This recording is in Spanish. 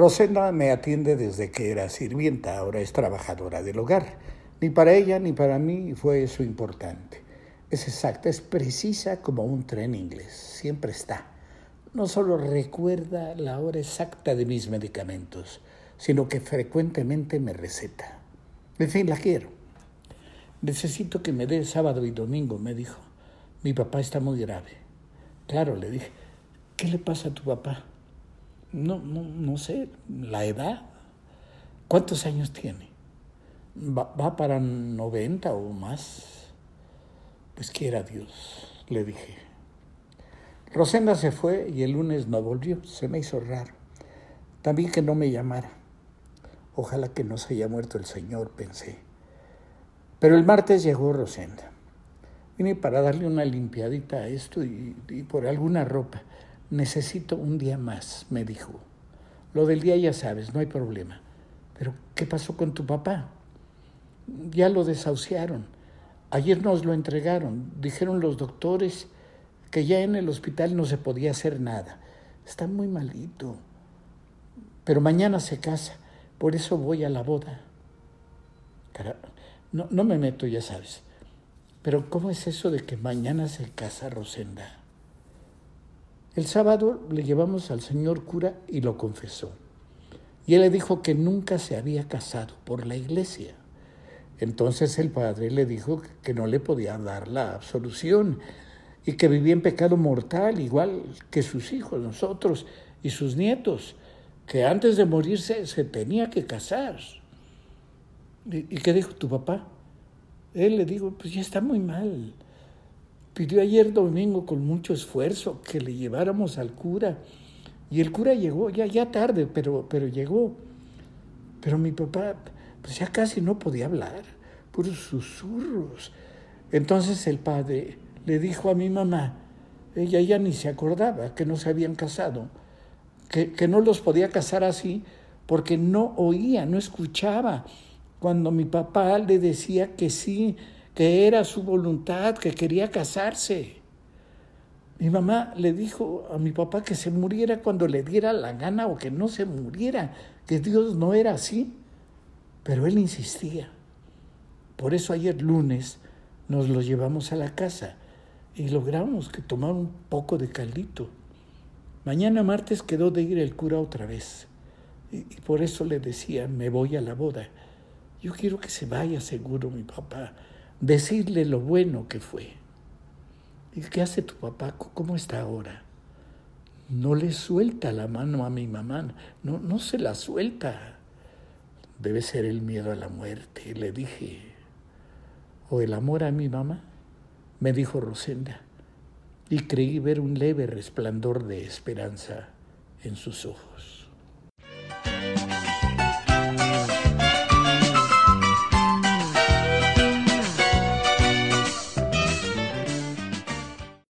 Rosenda me atiende desde que era sirvienta, ahora es trabajadora del hogar. Ni para ella ni para mí fue eso importante. Es exacta, es precisa como un tren inglés, siempre está. No solo recuerda la hora exacta de mis medicamentos, sino que frecuentemente me receta. En fin, la quiero. Necesito que me dé sábado y domingo, me dijo. Mi papá está muy grave. Claro, le dije, ¿qué le pasa a tu papá? No, no, no sé, la edad. ¿Cuántos años tiene? Va, para 90 o más. Pues quiera Dios, le dije. Rosenda se fue y el lunes no volvió. Se me hizo raro. También que no me llamara. Ojalá que no se haya muerto el Señor, pensé. Pero el martes llegó Rosenda. Vine para darle una limpiadita a esto y por alguna ropa. Necesito un día más, me dijo. Lo del día ya sabes, no hay problema. Pero, ¿qué pasó con tu papá? Ya lo desahuciaron. Ayer nos lo entregaron. Dijeron los doctores que ya en el hospital no se podía hacer nada. Está muy malito. Pero mañana se casa. Por eso voy a la boda. no, no me meto, ya sabes. Pero ¿cómo es eso de que mañana se casa Rosenda? El sábado le llevamos al señor cura y lo confesó. Y él le dijo que nunca se había casado por la iglesia. Entonces el padre le dijo que no le podía dar la absolución y que vivía en pecado mortal, igual que sus hijos, nosotros y sus nietos, que antes de morirse se tenía que casar. ¿Y, qué dijo tu papá? Él le dijo, pues ya está muy mal. Pidió ayer domingo con mucho esfuerzo que le lleváramos al cura. Y el cura llegó, ya, ya tarde, pero, pero llegó. Pero mi papá, pues ya casi no podía hablar, puros susurros. Entonces el padre le dijo a mi mamá, ella ya ni se acordaba que no se habían casado, que, que no los podía casar así porque no oía, no escuchaba. Cuando mi papá le decía que sí, que era su voluntad, que quería casarse. Mi mamá le dijo a mi papá que se muriera cuando le diera la gana o que no se muriera, que Dios no era así. Pero él insistía. Por eso ayer lunes nos lo llevamos a la casa y logramos que tomara un poco de caldito. Mañana martes quedó de ir el cura otra vez. Y, y, por eso le decía, me voy a la boda. Yo quiero que se vaya seguro mi papá, decirle lo bueno que fue. ¿Y qué hace tu papá? ¿Cómo está ahora? No le suelta la mano a mi mamá, no, no se la suelta. Debe ser el miedo a la muerte, le dije. O el amor a mi mamá, me dijo Rosenda, y creí ver un leve resplandor de esperanza en sus ojos.